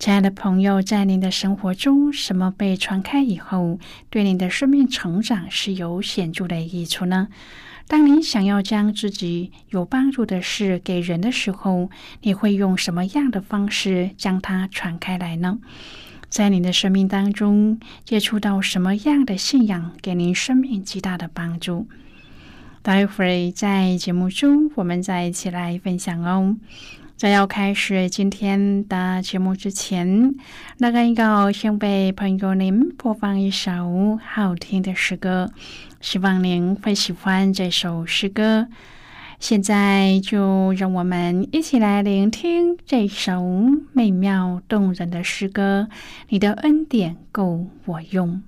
亲爱的朋友，在您的生活中，什么被传开以后，对您的生命成长是有显著的益处呢？当您想要将自己有帮助的事给人的时候，你会用什么样的方式将它传开来呢？在您的生命当中，接触到什么样的信仰，给您生命极大的帮助？待会儿在节目中，我们再一起来分享哦。在要开始今天的节目之前，那个要先为朋友您播放一首好听的诗歌，希望您会喜欢这首诗歌。现在就让我们一起来聆听这首美妙动人的诗歌。你的恩典够我用。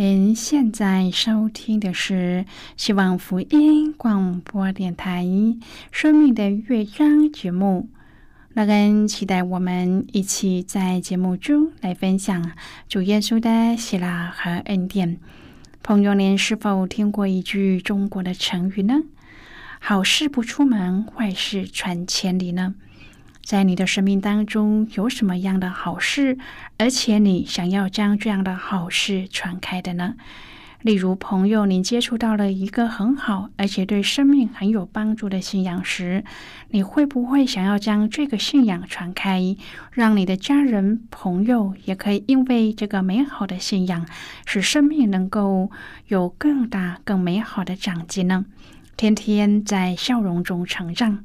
您现在收听的是希望福音广播电台《生命的乐章》节目。那跟期待我们一起在节目中来分享主耶稣的喜乐和恩典。朋友，您是否听过一句中国的成语呢？好事不出门，坏事传千里呢？在你的生命当中有什么样的好事，而且你想要将这样的好事传开的呢？例如，朋友，你接触到了一个很好而且对生命很有帮助的信仰时，你会不会想要将这个信仰传开，让你的家人、朋友也可以因为这个美好的信仰，使生命能够有更大、更美好的长进呢？天天在笑容中成长。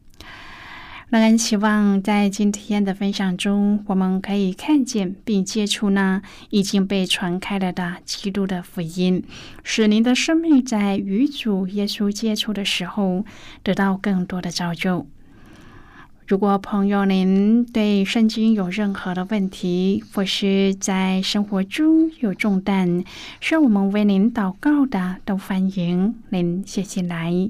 让人希望在今天的分享中，我们可以看见并接触那已经被传开了的基督的福音，使您的生命在与主耶稣接触的时候得到更多的造就。如果朋友您对圣经有任何的问题，或是在生活中有重担需要我们为您祷告的，都欢迎您写信来。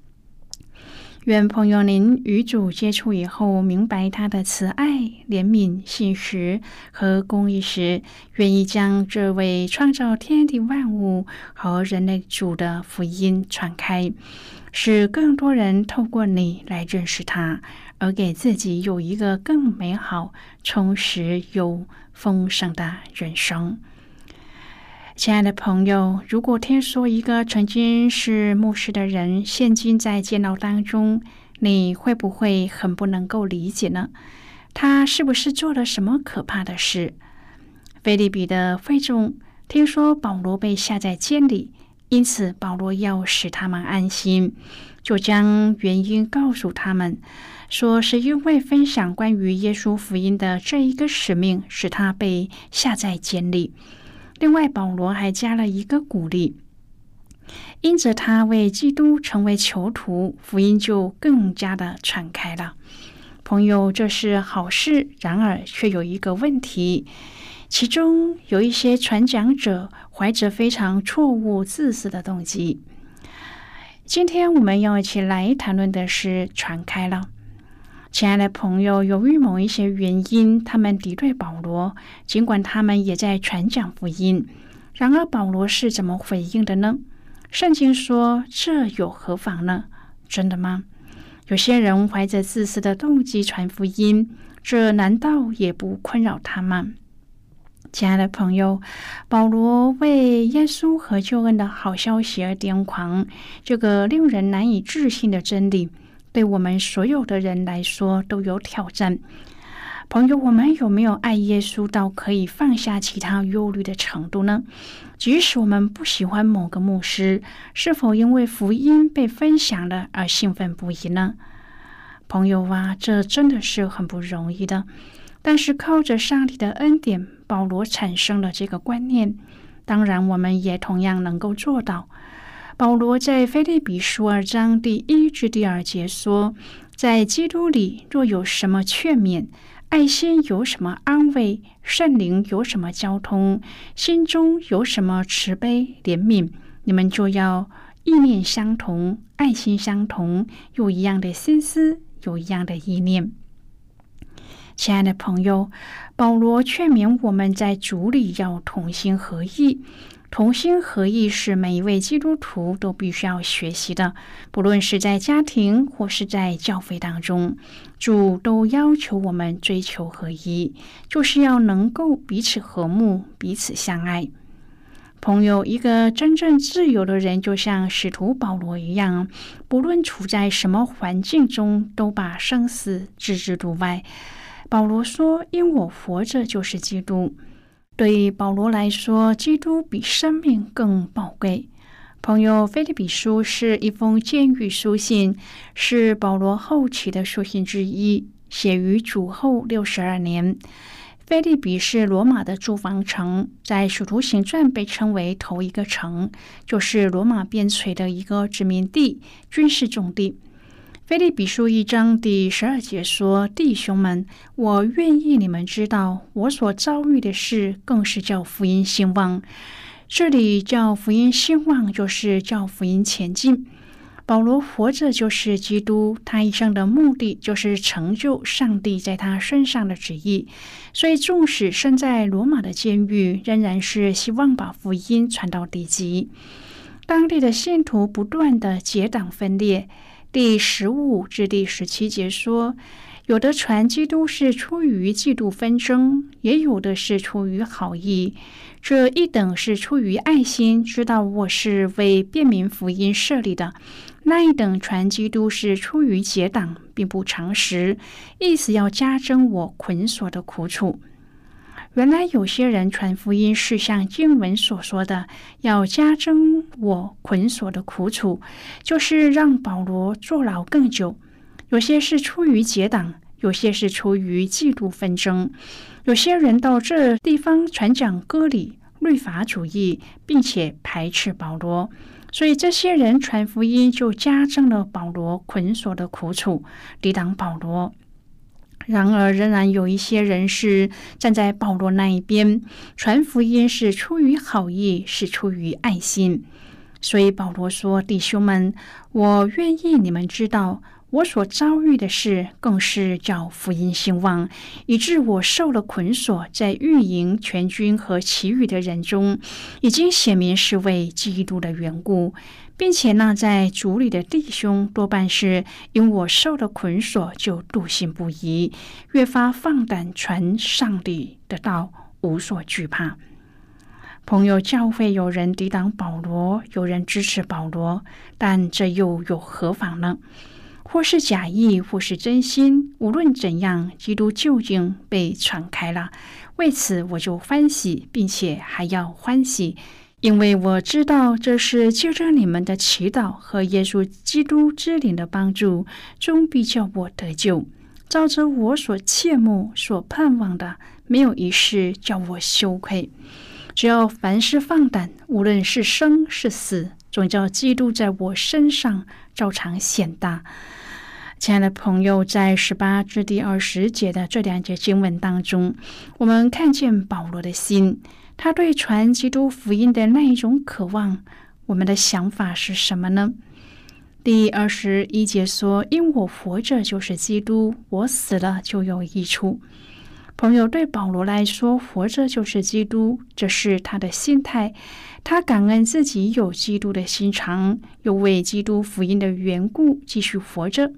愿朋友您与主接触以后，明白他的慈爱、怜悯、信实和公义时，愿意将这位创造天地万物和人类主的福音传开，使更多人透过你来认识他，而给自己有一个更美好、充实又丰盛的人生。亲爱的朋友，如果听说一个曾经是牧师的人，现今在监牢当中，你会不会很不能够理解呢？他是不是做了什么可怕的事？菲利比的会众听说保罗被下在监里，因此保罗要使他们安心，就将原因告诉他们，说是因为分享关于耶稣福音的这一个使命，使他被下在监里。另外，保罗还加了一个鼓励，因着他为基督成为囚徒，福音就更加的传开了。朋友，这是好事，然而却有一个问题，其中有一些传讲者怀着非常错误、自私的动机。今天我们要一起来谈论的是传开了。亲爱的朋友，由于某一些原因，他们敌对保罗，尽管他们也在传讲福音。然而，保罗是怎么回应的呢？圣经说：“这有何妨呢？”真的吗？有些人怀着自私的动机传福音，这难道也不困扰他吗？亲爱的朋友，保罗为耶稣和救恩的好消息而癫狂，这个令人难以置信的真理。对我们所有的人来说都有挑战。朋友，我们有没有爱耶稣到可以放下其他忧虑的程度呢？即使我们不喜欢某个牧师，是否因为福音被分享了而兴奋不已呢？朋友啊，这真的是很不容易的。但是靠着上帝的恩典，保罗产生了这个观念。当然，我们也同样能够做到。保罗在腓立比书二章第一至第二节说：“在基督里，若有什么劝勉，爱心有什么安慰？圣灵有什么交通？心中有什么慈悲怜悯？你们就要意念相同，爱心相同，有一样的心思，有一样的意念。亲爱的朋友，保罗劝勉我们在主里要同心合意。同心合意是每一位基督徒都必须要学习的，不论是在家庭或是在教会当中，主都要求我们追求合一，就是要能够彼此和睦、彼此相爱。朋友，一个真正自由的人，就像使徒保罗一样，不论处在什么环境中，都把生死置之度外。保罗说：“因我活着，就是基督。”对保罗来说，基督比生命更宝贵。朋友，《菲利比书》是一封监狱书信，是保罗后期的书信之一，写于主后六十二年。菲利比是罗马的驻防城，在《使徒行传》被称为头一个城，就是罗马边陲的一个殖民地、军事重地。菲利比书一章第十二节说：“弟兄们，我愿意你们知道，我所遭遇的事，更是叫福音兴旺。这里叫福音兴旺，就是叫福音前进。保罗活着就是基督，他一生的目的就是成就上帝在他身上的旨意。所以，纵使身在罗马的监狱，仍然是希望把福音传到地极。当地的信徒不断的结党分裂。”第十五至第十七节说，有的传基督是出于嫉妒纷争，也有的是出于好意。这一等是出于爱心，知道我是为便民福音设立的；那一等传基督是出于结党，并不常识，意思要加增我捆锁的苦楚。原来有些人传福音是像经文所说的，要加增我捆锁的苦楚，就是让保罗坐牢更久。有些是出于结党，有些是出于嫉妒纷争。有些人到这地方传讲割礼、律法主义，并且排斥保罗，所以这些人传福音就加增了保罗捆锁的苦楚，抵挡保罗。然而，仍然有一些人是站在保罗那一边，传福音是出于好意，是出于爱心。所以保罗说：“弟兄们，我愿意你们知道，我所遭遇的事，更是叫福音兴旺，以致我受了捆锁，在御营全军和其余的人中，已经显明是为基督的缘故。”并且呢，在主里的弟兄多半是因我受了捆锁，就笃信不疑，越发放胆传上帝的道，无所惧怕。朋友，教会有人抵挡保罗，有人支持保罗，但这又有何妨呢？或是假意，或是真心，无论怎样，基督究竟被传开了。为此，我就欢喜，并且还要欢喜。因为我知道这是借着你们的祈祷和耶稣基督之灵的帮助，终必叫我得救。照着我所切慕、所盼望的，没有一事叫我羞愧。只要凡事放胆，无论是生是死，总叫基督在我身上照常显大。亲爱的朋友，在十八至第二十节的这两节经文当中，我们看见保罗的心。他对传基督福音的那一种渴望，我们的想法是什么呢？第二十一节说：“因我活着就是基督，我死了就有益处。”朋友，对保罗来说，活着就是基督，这是他的心态。他感恩自己有基督的心肠，又为基督福音的缘故继续活着。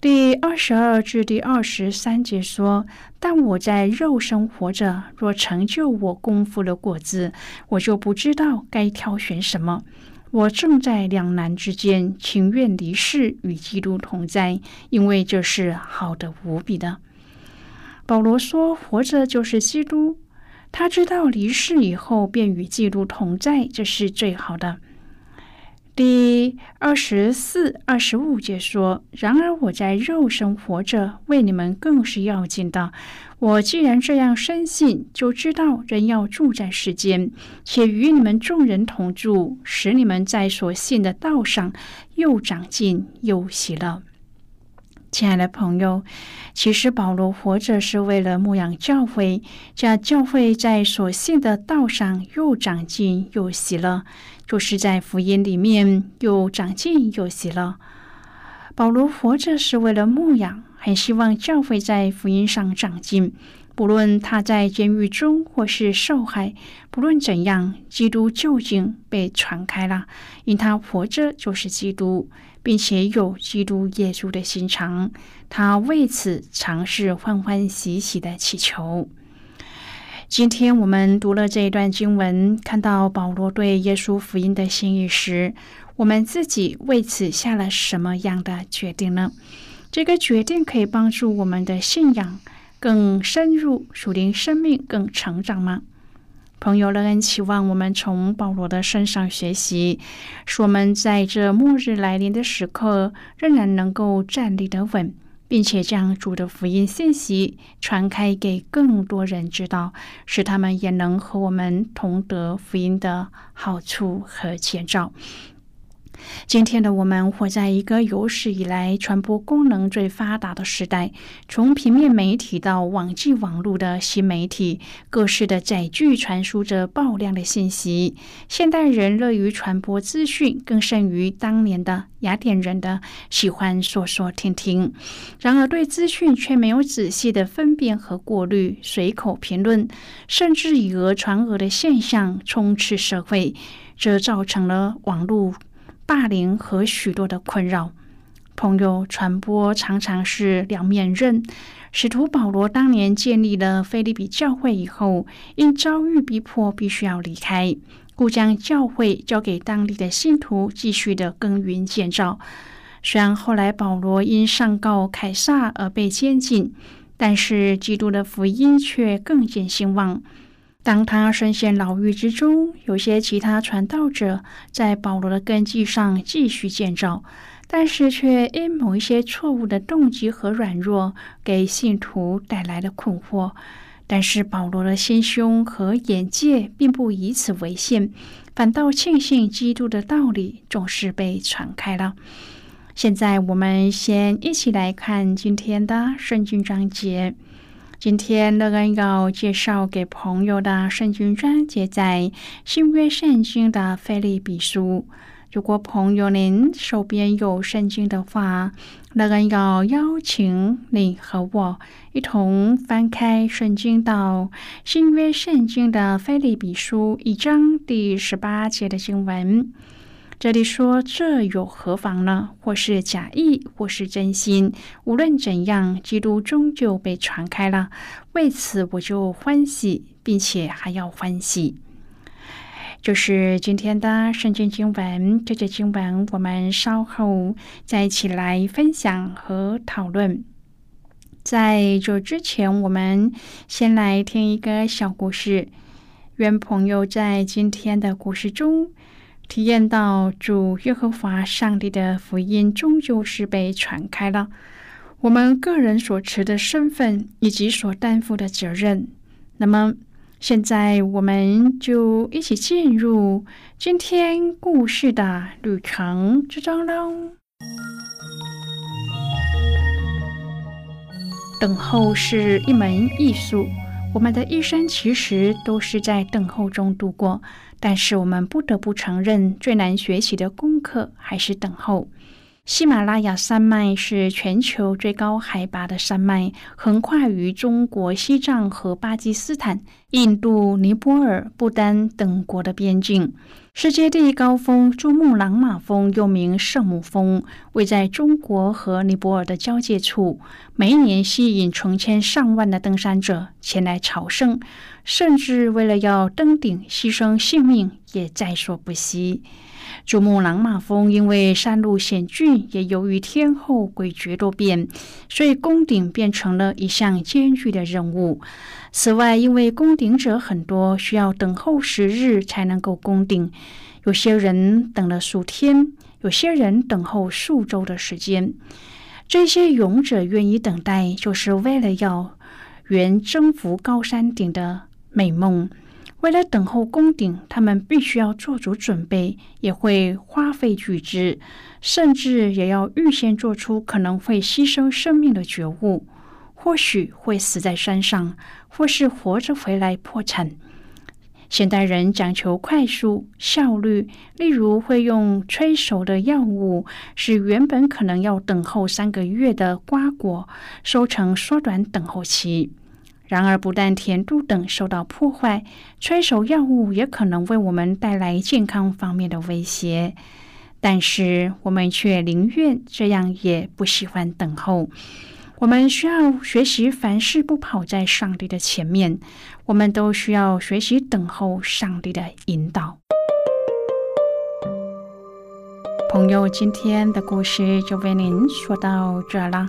第二十二至第二十三节说：“但我在肉身活着，若成就我功夫的果子，我就不知道该挑选什么。我正在两难之间，情愿离世与基督同在，因为这是好的无比的。”保罗说：“活着就是基督，他知道离世以后便与基督同在，这是最好的。”第二十四、二十五节说：“然而我在肉身活着，为你们更是要紧的。我既然这样深信，就知道人要住在世间，且与你们众人同住，使你们在所信的道上又长进又喜乐。”亲爱的朋友，其实保罗活着是为了牧养教会，叫教会在所信的道上又长进又喜乐，就是在福音里面又长进又喜乐。保罗活着是为了牧养，很希望教会在福音上长进。不论他在监狱中或是受害，不论怎样，基督究竟被传开了，因他活着就是基督。并且有基督耶稣的心肠，他为此尝试欢欢喜喜的祈求。今天我们读了这一段经文，看到保罗对耶稣福音的心意时，我们自己为此下了什么样的决定呢？这个决定可以帮助我们的信仰更深入，属灵生命更成长吗？朋友乐恩期望我们从保罗的身上学习，使我们在这末日来临的时刻，仍然能够站立得稳，并且将主的福音信息传开给更多人知道，使他们也能和我们同得福音的好处和前兆。今天的我们活在一个有史以来传播功能最发达的时代，从平面媒体到网际网络的新媒体，各式的载具传输着爆量的信息。现代人乐于传播资讯，更胜于当年的雅典人的喜欢说说听听。然而，对资讯却没有仔细的分辨和过滤，随口评论，甚至以讹传讹的现象充斥社会，这造成了网络。霸凌和许多的困扰，朋友传播常常是两面刃。使徒保罗当年建立了菲利比教会以后，因遭遇逼迫，必须要离开，故将教会交给当地的信徒继续的耕耘建造。虽然后来保罗因上告凯撒而被监禁，但是基督的福音却更见兴旺。当他身陷牢狱之中，有些其他传道者在保罗的根基上继续建造，但是却因某一些错误的动机和软弱，给信徒带来了困惑。但是保罗的心胸和眼界并不以此为限，反倒庆幸基督的道理总是被传开了。现在我们先一起来看今天的圣经章节。今天乐恩要介绍给朋友的圣经章节在新约圣经的菲利比书。如果朋友您手边有圣经的话，乐恩要邀请你和我一同翻开圣经到新约圣经的菲利比书一章第十八节的经文。这里说：“这有何妨呢？或是假意，或是真心，无论怎样，基督终究被传开了。为此，我就欢喜，并且还要欢喜。”就是今天的圣经经文。这节经文，我们稍后再一起来分享和讨论。在这之前，我们先来听一个小故事。愿朋友在今天的故事中。体验到主耶和华上帝的福音终究是被传开了，我们个人所持的身份以及所担负的责任。那么，现在我们就一起进入今天故事的旅程之中喽。等候是一门艺术，我们的一生其实都是在等候中度过。但是我们不得不承认，最难学习的功课还是等候。喜马拉雅山脉是全球最高海拔的山脉，横跨于中国西藏和巴基斯坦、印度、尼泊尔、不丹等国的边境。世界第一高峰珠穆朗玛峰又名圣母峰，位在中国和尼泊尔的交界处，每一年吸引成千上万的登山者前来朝圣，甚至为了要登顶牺牲性命也在所不惜。珠穆朗玛峰因为山路险峻，也由于天候诡谲多变，所以攻顶变成了一项艰巨的任务。此外，因为攻顶者很多，需要等候十日才能够攻顶。有些人等了数天，有些人等候数周的时间。这些勇者愿意等待，就是为了要圆征服高山顶的美梦。为了等候攻顶，他们必须要做足准备，也会花费巨资，甚至也要预先做出可能会牺牲生命的觉悟，或许会死在山上，或是活着回来破产。现代人讲求快速效率，例如会用催熟的药物，使原本可能要等候三个月的瓜果收成缩短等候期。然而，不但甜度等受到破坏，催熟药物也可能为我们带来健康方面的威胁。但是，我们却宁愿这样，也不喜欢等候。我们需要学习凡事不跑在上帝的前面。我们都需要学习等候上帝的引导。朋友，今天的故事就为您说到这了。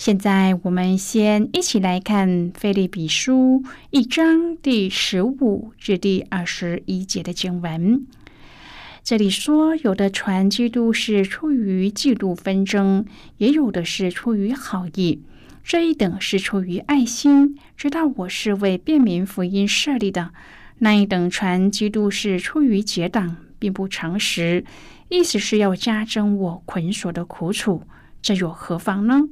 现在，我们先一起来看《菲利比书》一章第十五至第二十一节的经文。这里说，有的传基督是出于嫉妒纷争，也有的是出于好意。这一等是出于爱心，知道我是为便民福音设立的；那一等传基督是出于结党，并不诚实，意思是要加增我捆锁的苦楚。这又何妨呢？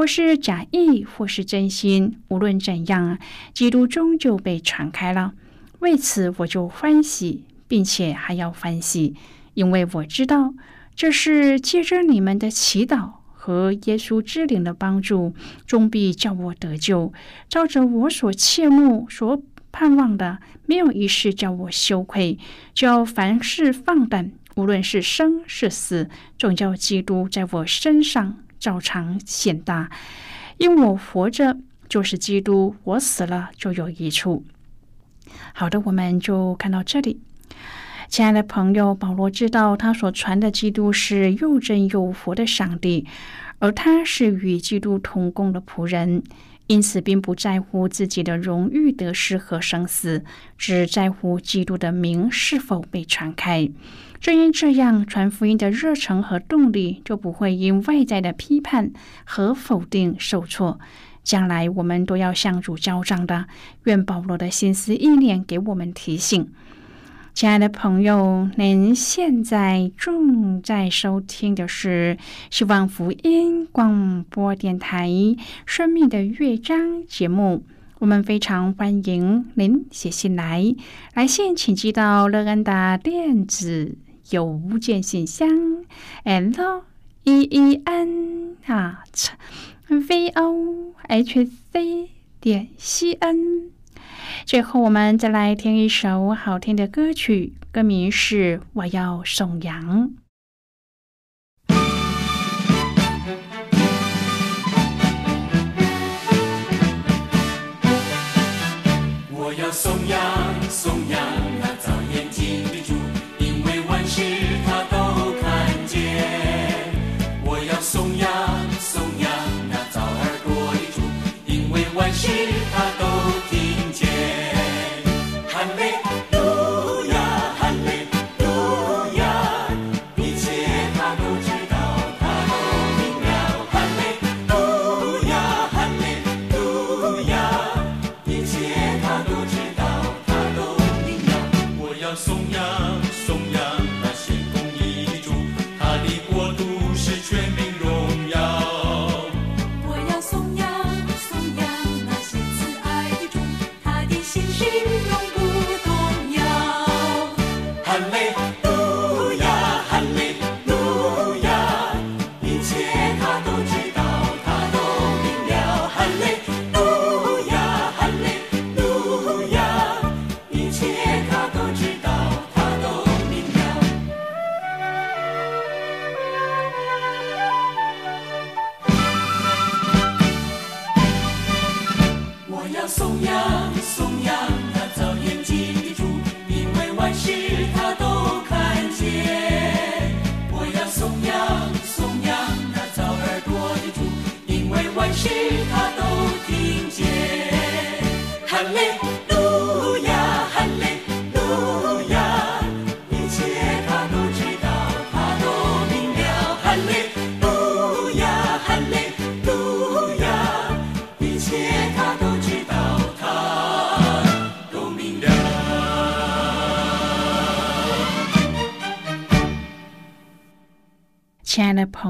或是假意，或是真心，无论怎样，基督终究被传开了。为此，我就欢喜，并且还要欢喜，因为我知道这是借着你们的祈祷和耶稣之灵的帮助，终必叫我得救。照着我所切慕、所盼望的，没有一事叫我羞愧，就要凡事放胆，无论是生是死，总叫基督在我身上。照常显大，因我活着就是基督，我死了就有益处。好的，我们就看到这里。亲爱的朋友，保罗知道他所传的基督是又真又活的上帝，而他是与基督同工的仆人，因此并不在乎自己的荣誉得失和生死，只在乎基督的名是否被传开。正因这样，传福音的热诚和动力就不会因外在的批判和否定受挫。将来我们都要向主交账的。愿保罗的心思意念给我们提醒。亲爱的朋友，您现在正在收听的是希望福音广播电台《生命的乐章》节目。我们非常欢迎您写信来，来信请寄到乐安达电子。邮件信箱：l e e n at v o h c 点 c n。最后，我们再来听一首好听的歌曲，歌名是《我要颂扬》。我要颂扬，颂扬。事他都看见。我要颂扬颂扬那早儿多一主，因为万事他都。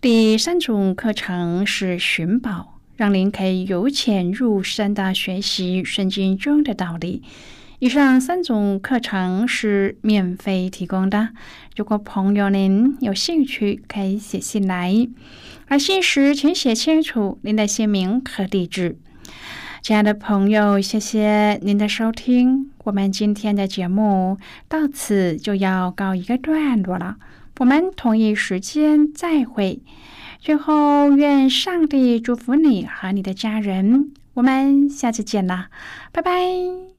第三种课程是寻宝，让您可以由浅入深的学习圣经中的道理。以上三种课程是免费提供的。如果朋友您有兴趣，可以写信来。来信时请写清楚您的姓名和地址。亲爱的朋友，谢谢您的收听。我们今天的节目到此就要告一个段落了。我们同一时间再会。最后，愿上帝祝福你和你的家人。我们下次见啦，拜拜。